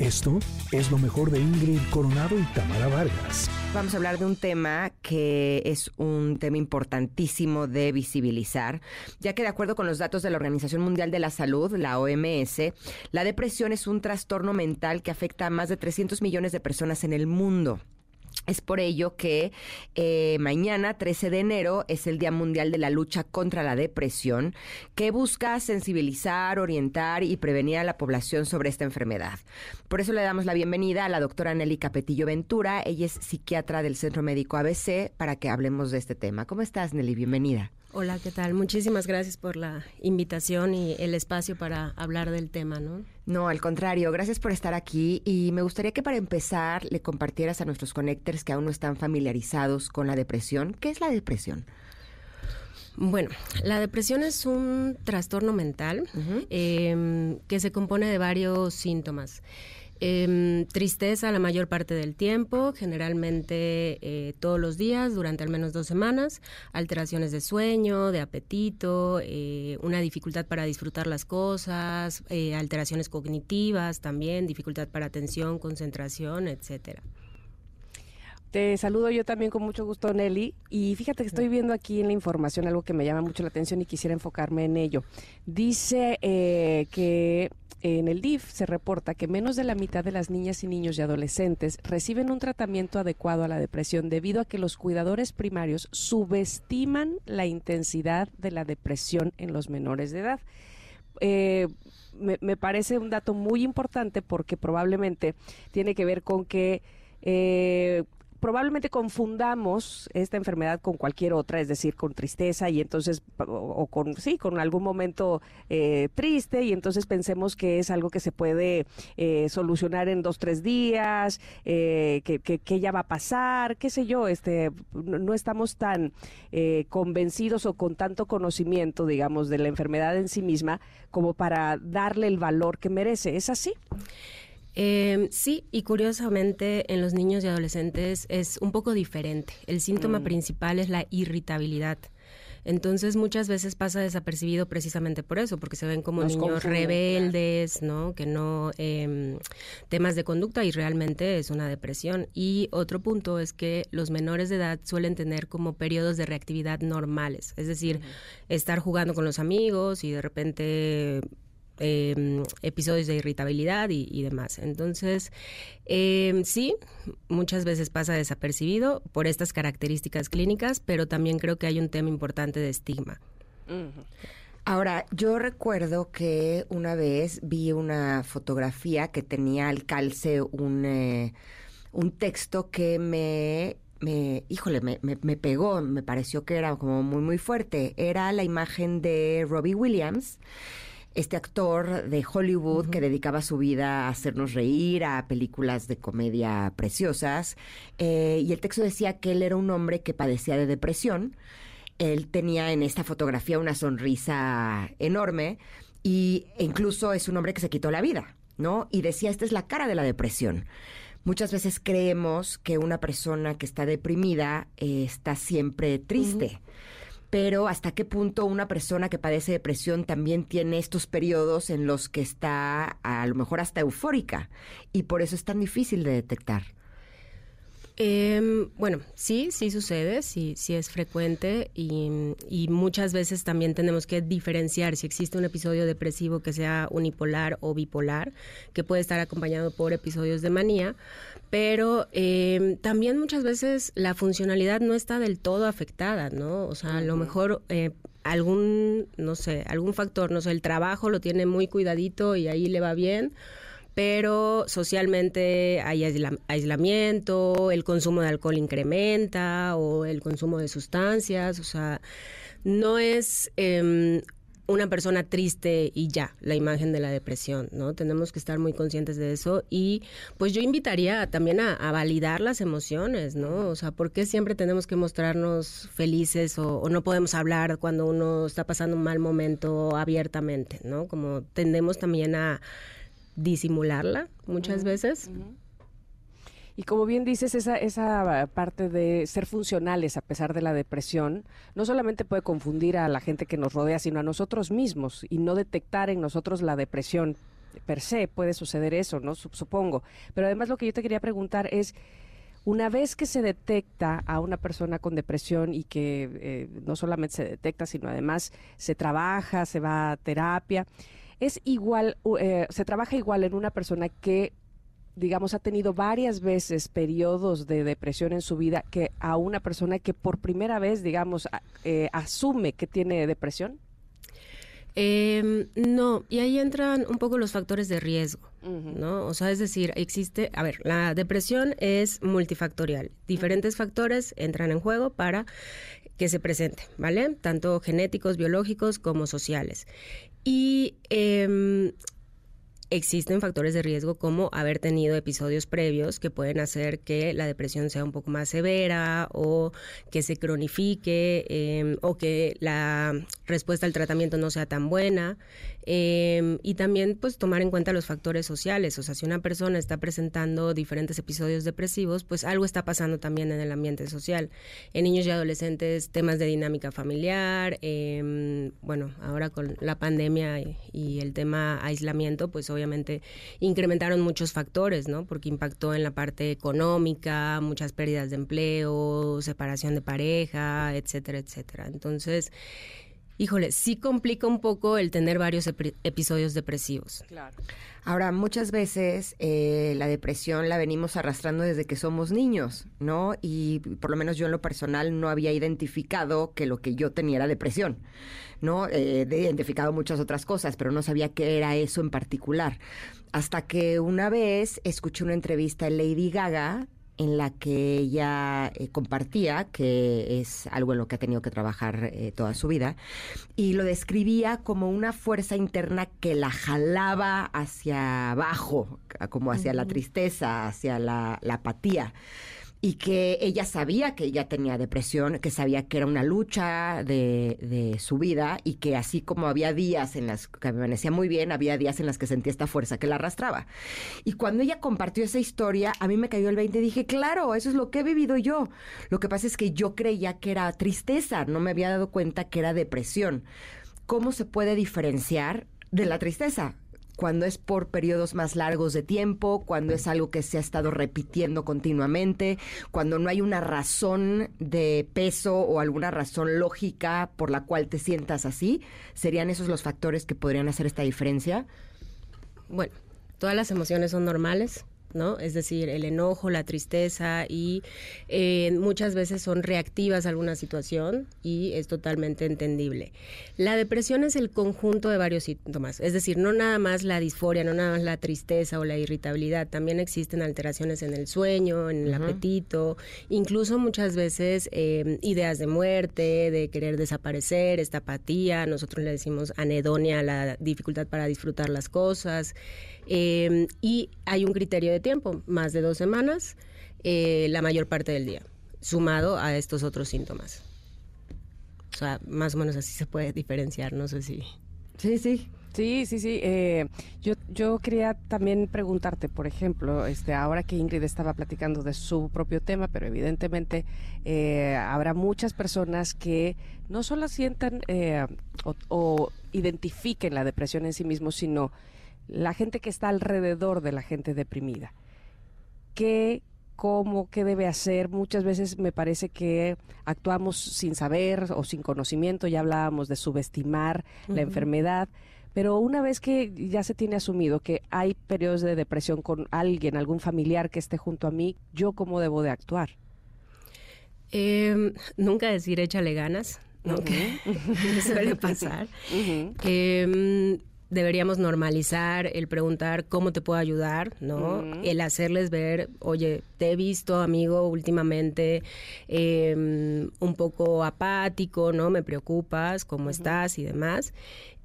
Esto es lo mejor de Ingrid Coronado y Tamara Vargas. Vamos a hablar de un tema que es un tema importantísimo de visibilizar, ya que de acuerdo con los datos de la Organización Mundial de la Salud, la OMS, la depresión es un trastorno mental que afecta a más de 300 millones de personas en el mundo. Es por ello que eh, mañana, 13 de enero, es el Día Mundial de la Lucha contra la Depresión, que busca sensibilizar, orientar y prevenir a la población sobre esta enfermedad. Por eso le damos la bienvenida a la doctora Nelly Capetillo Ventura. Ella es psiquiatra del Centro Médico ABC para que hablemos de este tema. ¿Cómo estás, Nelly? Bienvenida. Hola, ¿qué tal? Muchísimas gracias por la invitación y el espacio para hablar del tema, ¿no? No, al contrario, gracias por estar aquí y me gustaría que para empezar le compartieras a nuestros connectors que aún no están familiarizados con la depresión. ¿Qué es la depresión? Bueno, la depresión es un trastorno mental em, que se compone de varios síntomas. Em, tristeza la mayor parte del tiempo, generalmente eh, todos los días, durante al menos dos semanas, alteraciones de sueño, de apetito, eh, una dificultad para disfrutar las cosas, eh, alteraciones cognitivas también, dificultad para atención, concentración, etcétera. Te saludo yo también con mucho gusto, Nelly. Y fíjate que estoy viendo aquí en la información algo que me llama mucho la atención y quisiera enfocarme en ello. Dice que en el DIF se reporta que menos de la mitad de las niñas y niños y adolescentes reciben un tratamiento adecuado a la depresión debido a que los cuidadores primarios subestiman la intensidad de la depresión en los menores de edad. Eh, me, parece un dato muy importante porque probablemente tiene que ver con que eh, probablemente confundamos esta enfermedad con cualquier otra, es decir, con tristeza y entonces, o, con, sí, con algún momento eh, triste y entonces pensemos que es algo que se puede eh, solucionar en dos, tres días, eh, que, que, ya va a pasar, qué sé yo, este, no estamos tan convencidos o con tanto conocimiento, digamos, de la enfermedad en sí misma como para darle el valor que merece. ¿Es así? Eh, sí, y curiosamente en los niños y adolescentes es un poco diferente. El síntoma mm. principal es la irritabilidad. Entonces muchas veces pasa desapercibido precisamente por eso, porque se ven como niños rebeldes, ¿no? Que no eh, temas de conducta y realmente es una depresión. Y otro punto es que los menores de edad suelen tener como periodos de reactividad normales, es decir, estar jugando con los amigos y de repente Em, episodios de irritabilidad y, demás. Entonces, em, sí, muchas veces pasa desapercibido por estas características clínicas, pero también creo que hay un tema importante de estigma. Ahora, yo recuerdo que una vez vi una fotografía que tenía al calce un, eh, un texto que me me, híjole, me, me, me, pegó, me pareció que era como muy, muy fuerte. Era la imagen de Robbie Williams este actor de Hollywood que dedicaba su vida a hacernos reír, a películas de comedia preciosas. Eh, y el texto decía que él era un hombre que padecía de depresión. Él tenía en esta fotografía una sonrisa enorme y e incluso es un hombre que se quitó la vida, ¿no? Y decía, esta es la cara de la depresión. Muchas veces creemos que una persona que está deprimida eh, está siempre triste pero hasta qué punto una persona que padece depresión también tiene estos periodos en los que está a lo mejor hasta eufórica y por eso es tan difícil de detectar. Em, bueno, sí, sí sucede, sí, sí es frecuente y, muchas veces también tenemos que diferenciar si existe un episodio depresivo que sea unipolar o bipolar, que puede estar acompañado por episodios de manía, pero em, también muchas veces la funcionalidad no está del todo afectada, ¿no? O sea, a lo mejor eh, algún, no sé, algún factor, no sé, el trabajo lo tiene muy cuidadito y ahí le va bien pero socialmente hay aislamiento, el consumo de alcohol incrementa o el consumo de sustancias, o sea, no es em, una persona triste y ya, la imagen de la depresión, ¿no? Tenemos que estar muy conscientes de eso y pues yo invitaría también a, validar las emociones, ¿no? O sea, ¿por qué siempre tenemos que mostrarnos felices o, o, no podemos hablar cuando uno está pasando un mal momento abiertamente, ¿no? Como tendemos también a disimularla muchas veces. Y como bien dices, esa, esa parte de ser funcionales a pesar de la depresión, no solamente puede confundir a la gente que nos rodea, sino a nosotros mismos y no detectar en nosotros la depresión per se puede suceder eso, ¿no? Supongo. Pero además lo que yo te quería preguntar es, una vez que se detecta a una persona con depresión y que eh, no solamente se detecta, sino además se trabaja, se va a terapia, es igual, eh, se trabaja igual en una persona que digamos, ha tenido varias veces periodos de depresión en su vida que a una persona que por primera vez, digamos, eh, asume que tiene depresión? Eh, no, y ahí entran un poco los factores de riesgo, ¿no? O sea, es decir, existe, a ver, la depresión es multifactorial. Diferentes factores entran en juego para que se presente, ¿vale? Tanto genéticos, biológicos como sociales. Y eh, existen factores de riesgo como haber tenido episodios previos que pueden hacer que la depresión sea un poco más severa o que se cronifique em, o que la respuesta al tratamiento no sea tan buena. Em, y también pues tomar en cuenta los factores sociales. O sea, si una persona está presentando diferentes episodios depresivos, pues algo está pasando también en el ambiente social. En niños y adolescentes, temas de dinámica familiar, em, bueno, ahora con la pandemia y, el tema aislamiento, pues obviamente obviamente incrementaron muchos factores, ¿no? Porque impactó en la parte económica, muchas pérdidas de empleo, separación de pareja, etcétera, etcétera. Entonces, híjole, sí complica un poco el tener varios episodios depresivos. Claro. Ahora, muchas veces eh, la depresión la venimos arrastrando desde que somos niños, ¿no? Y por lo menos yo en lo personal no había identificado que lo que yo tenía era depresión. ¿no? Eh, he identificado muchas otras cosas, pero no sabía qué era eso en particular. Hasta que una vez escuché una entrevista de Lady Gaga en la que ella eh, compartía, que es algo en lo que ha tenido que trabajar eh, toda su vida, y lo describía como una fuerza interna que la jalaba hacia abajo, como hacia la tristeza, hacia la apatía y que ella sabía que ella tenía depresión, que sabía que era una lucha de, de, su vida y que así como había días en las que amanecía muy bien, había días en las que sentía esta fuerza que la arrastraba. Y cuando ella compartió esa historia, a mí me cayó el 20 y dije, claro, eso es lo que he vivido yo. Lo que pasa es que yo creía que era tristeza, no me había dado cuenta que era depresión. ¿Cómo se puede diferenciar de la tristeza? Cuando es por periodos más largos de tiempo, cuando es algo que se ha estado repitiendo continuamente, cuando no hay una razón de peso o alguna razón lógica por la cual te sientas así, ¿serían esos los factores que podrían hacer esta diferencia? Bueno, todas las emociones son normales, ¿no? Es decir, el enojo, la tristeza y eh, muchas veces son reactivas a alguna situación y es totalmente entendible. La depresión es el conjunto de varios síntomas, es decir, no nada más la disforia, no nada más la tristeza o la irritabilidad, también existen alteraciones en el sueño, en el apetito, incluso muchas veces eh, ideas de muerte, de querer desaparecer, esta apatía, nosotros le decimos anedonia, la dificultad para disfrutar las cosas. Eh, y hay un criterio de tiempo, más de dos semanas, eh, la mayor parte del día, sumado a estos otros síntomas. O sea, más o menos así se puede diferenciar, no sé si... Sí, sí. Sí, sí, sí. Eh, yo, yo quería también preguntarte, por ejemplo, este, ahora que Ingrid estaba platicando de su propio tema, pero evidentemente eh, habrá muchas personas que no solo sientan o, o, identifiquen la depresión en sí mismos, sino la gente que está alrededor de la gente deprimida. ¿Qué, cómo, qué debe hacer? Muchas veces me parece que actuamos sin saber o sin conocimiento, ya hablábamos de subestimar la enfermedad. Pero una vez que ya se tiene asumido que hay periodos de depresión con alguien, algún familiar que esté junto a mí, ¿yo cómo debo de actuar? Em, nunca decir échale ganas, ¿no? suele pasar deberíamos normalizar el preguntar cómo te puedo ayudar, ¿no? El hacerles ver, oye, te he visto, amigo, últimamente em, un poco apático, ¿no? Me preocupas, cómo estás y demás.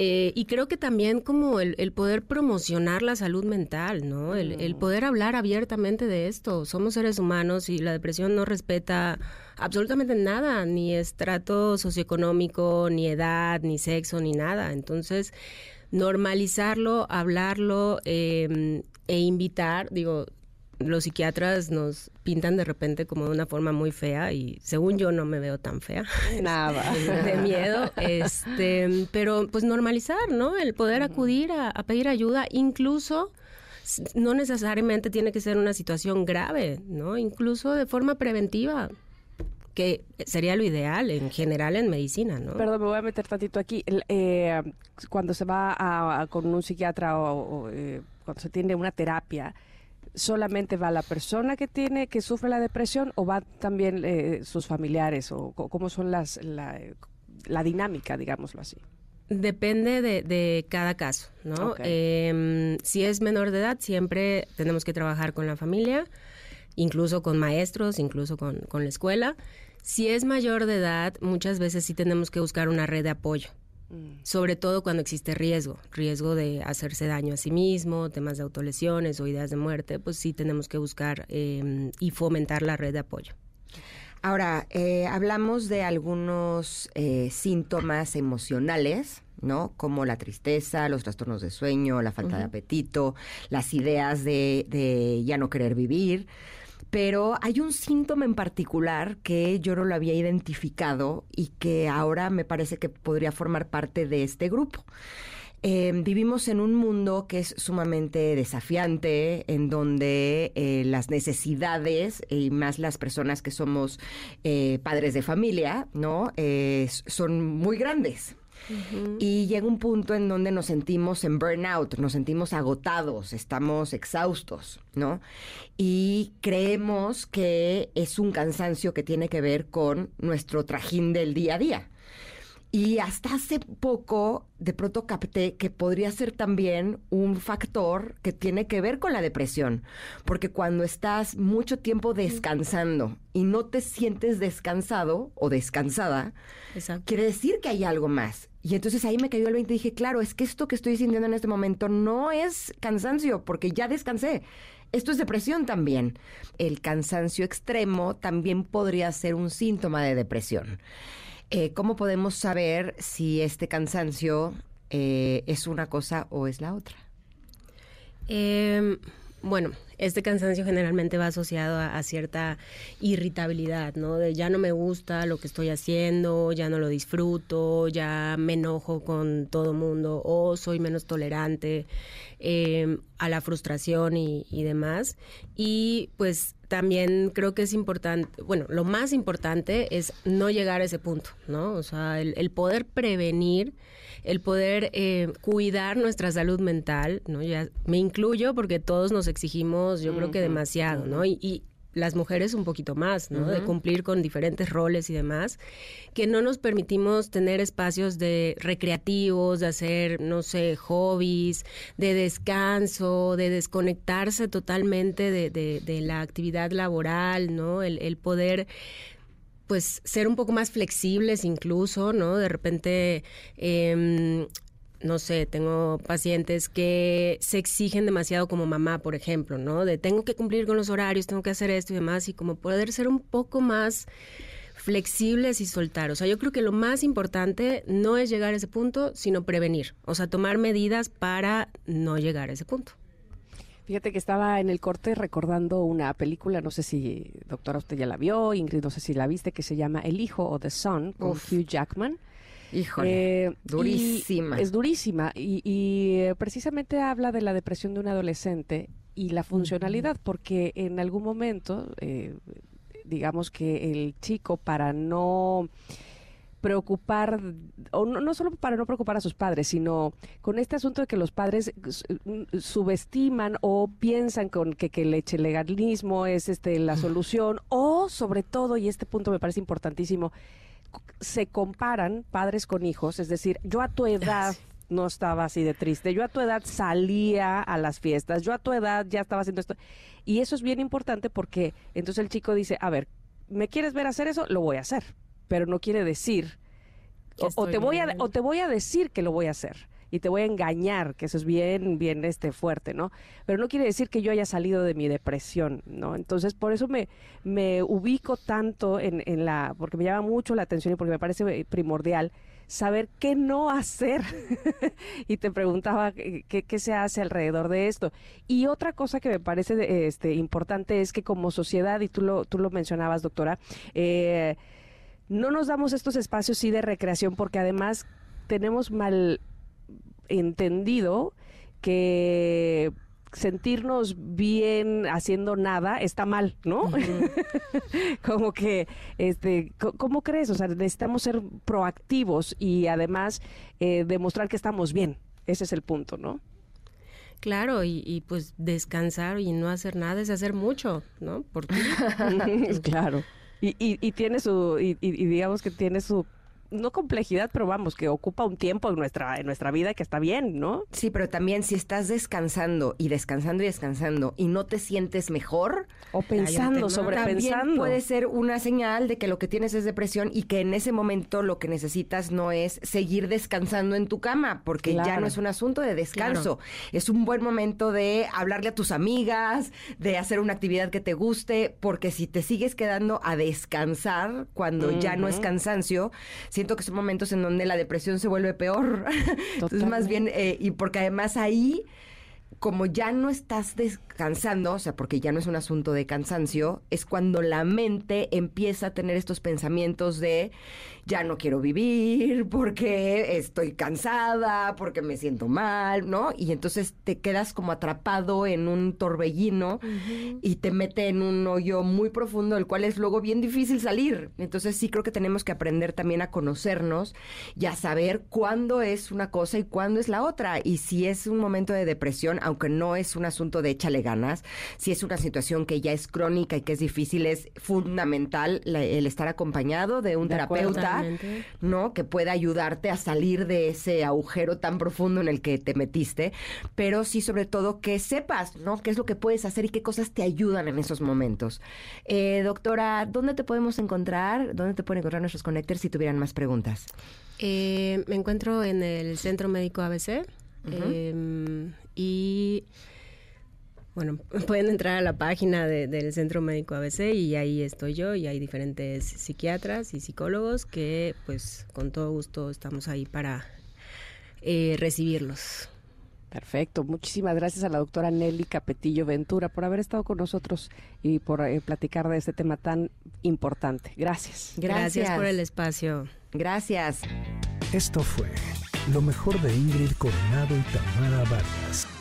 Eh, y creo que también como el, poder promocionar la salud mental, ¿no? El, el, poder hablar abiertamente de esto. Somos seres humanos y la depresión no respeta absolutamente nada, ni estrato socioeconómico, ni edad, ni sexo, ni nada. Entonces, normalizarlo, hablarlo em, e invitar, digo, los psiquiatras nos pintan de repente como de una forma muy fea y según yo no me veo tan fea. Nada. de miedo. Este, pero pues normalizar, ¿no? El poder acudir a, a pedir ayuda, incluso no necesariamente tiene que ser una situación grave, ¿no? Incluso de forma preventiva que sería lo ideal en general en medicina, ¿no? Perdón, me voy a meter tantito aquí. Eh, cuando se va a, con un psiquiatra o, eh, cuando se tiene una terapia, solamente va la persona que tiene que sufre la depresión o va también eh, sus familiares o cómo son las la, la dinámica, digámoslo así. Depende de, cada caso, ¿no? Em, si es menor de edad, siempre tenemos que trabajar con la familia, incluso con maestros, incluso con, con la escuela. Si es mayor de edad, muchas veces sí tenemos que buscar una red de apoyo, mm. sobre todo cuando existe riesgo, riesgo de hacerse daño a sí mismo, temas de autolesiones o ideas de muerte, pues sí tenemos que buscar em, y fomentar la red de apoyo. Ahora, eh, hablamos de algunos eh, síntomas emocionales, ¿no? Como la tristeza, los trastornos de sueño, la falta de apetito, las ideas de, de ya no querer vivir. Pero hay un síntoma en particular que yo no lo había identificado y que ahora me parece que podría formar parte de este grupo. Em, vivimos en un mundo que es sumamente desafiante, en donde eh, las necesidades y más las personas que somos eh, padres de familia, ¿no? Eh, son muy grandes. Y llega un punto en donde nos sentimos en burnout, nos sentimos agotados, estamos exhaustos, ¿no? Y creemos que es un cansancio que tiene que ver con nuestro trajín del día a día. Y hasta hace poco, de pronto capté que podría ser también un factor que tiene que ver con la depresión. Porque cuando estás mucho tiempo descansando y no te sientes descansado o descansada, quiere decir que hay algo más. Y entonces ahí me cayó el 20 y dije, claro, es que esto que estoy sintiendo en este momento no es cansancio, porque ya descansé. Esto es depresión también. El cansancio extremo también podría ser un síntoma de depresión. Eh, ¿Cómo podemos saber si este cansancio eh, es una cosa o es la otra? Em, bueno, este cansancio generalmente va asociado a, cierta irritabilidad, ¿no? De ya no me gusta lo que estoy haciendo, ya no lo disfruto, ya me enojo con todo mundo o soy menos tolerante em, a la frustración y, y demás. Y pues también creo que es importante, bueno, lo más importante es no llegar a ese punto, ¿no? O sea, el, poder prevenir, el poder eh, cuidar nuestra salud mental, ¿no? Ya me incluyo porque todos nos exigimos, yo creo que demasiado, ¿no? y las mujeres un poquito más, ¿no? De cumplir con diferentes roles y demás, que no nos permitimos tener espacios de recreativos, de hacer, no sé, hobbies, de descanso, de desconectarse totalmente de, de, la actividad laboral, ¿no? El, el poder pues ser un poco más flexibles incluso, ¿no? De repente eh, no sé, tengo pacientes que se exigen demasiado como mamá, por ejemplo, ¿no? De tengo que cumplir con los horarios, tengo que hacer esto y demás, y como poder ser un poco más flexibles y soltar. O sea, yo creo que lo más importante no es llegar a ese punto, sino prevenir. O sea, tomar medidas para no llegar a ese punto. Fíjate que estaba en el corte recordando una película, no sé si, doctora, usted ya la vio, Ingrid, no sé si la viste, que se llama El Hijo o The Son, con Hugh Jackman. Híjole, eh, durísima. Es durísima y, eh, precisamente habla de la depresión de un adolescente y la funcionalidad, porque en algún momento, eh, digamos que el chico para no preocupar, o no, solo para no preocupar a sus padres, sino con este asunto de que los padres subestiman o piensan con que, que el legalismo es este la solución, o sobre todo, y este punto me parece importantísimo, se comparan padres con hijos, es decir, yo a tu edad no estaba así de triste, yo a tu edad salía a las fiestas, yo a tu edad ya estaba haciendo esto. Y eso es bien importante porque entonces el chico dice, a ver, ¿me quieres ver hacer eso? Lo voy a hacer, pero no quiere decir, o, te voy a, o te voy a decir que lo voy a hacer y te voy a engañar, que eso es bien, bien este fuerte, ¿no? Pero no quiere decir que yo haya salido de mi depresión, ¿no? Entonces, por eso me, me ubico tanto en, en la, porque me llama mucho la atención y porque me parece primordial saber qué no hacer. y te preguntaba qué, qué, se hace alrededor de esto. Y otra cosa que me parece este, importante es que como sociedad, y tú lo, tú lo mencionabas, doctora, eh, no nos damos estos espacios sí de recreación porque además tenemos mal entendido que sentirnos bien haciendo nada está mal, ¿no? Como que, este, ¿cómo crees? O sea, necesitamos ser proactivos y además eh, demostrar que estamos bien. Ese es el punto, ¿no? Claro, y, pues descansar y no hacer nada es hacer mucho, ¿no? Porque claro. Y, y, y, tiene su, y, y digamos que tiene su no complejidad, pero vamos, que ocupa un tiempo en nuestra, en nuestra vida que está bien, ¿no? Sí, pero también si estás descansando y descansando y descansando y no te sientes mejor. O pensando, sobrepensando. puede ser una señal de que lo que tienes es depresión y que en ese momento lo que necesitas no es seguir descansando en tu cama, porque ya no es un asunto de descanso. Es un buen momento de hablarle a tus amigas, de hacer una actividad que te guste, porque si te sigues quedando a descansar cuando ya no es cansancio, siento que son momentos en donde la depresión se vuelve peor. Entonces, más bien, eh, y porque además ahí como ya no estás descansando, o sea, porque ya no es un asunto de cansancio, es cuando la mente empieza a tener estos pensamientos de ya no quiero vivir, porque estoy cansada, porque me siento mal, ¿no? Y entonces te quedas como atrapado en un torbellino y te mete en un hoyo muy profundo, del cual es luego bien difícil salir. Entonces sí creo que tenemos que aprender también a conocernos y a saber cuándo es una cosa y cuándo es la otra. Y si es un momento de depresión, aunque no es un asunto de échale ganas, si es una situación que ya es crónica y que es difícil, es fundamental el estar acompañado de un terapeuta ¿no? Que pueda ayudarte a salir de ese agujero tan profundo en el que te metiste, pero sí sobre todo que sepas, ¿no? Qué es lo que puedes hacer y qué cosas te ayudan en esos momentos. Eh, doctora, ¿dónde te podemos encontrar? ¿Dónde te pueden encontrar nuestros connectors si tuvieran más preguntas? Eh, me encuentro en el Centro Médico ABC em, y bueno, pueden entrar a la página del Centro Médico ABC y ahí estoy yo y hay diferentes psiquiatras y psicólogos que pues con todo gusto estamos ahí para eh, recibirlos. Perfecto, muchísimas gracias a la doctora Nelly Capetillo Ventura por haber estado con nosotros y por eh, platicar de este tema tan importante. Gracias. gracias. Gracias por el espacio. Gracias. Esto fue lo mejor de Ingrid Coronado y Tamara Vargas.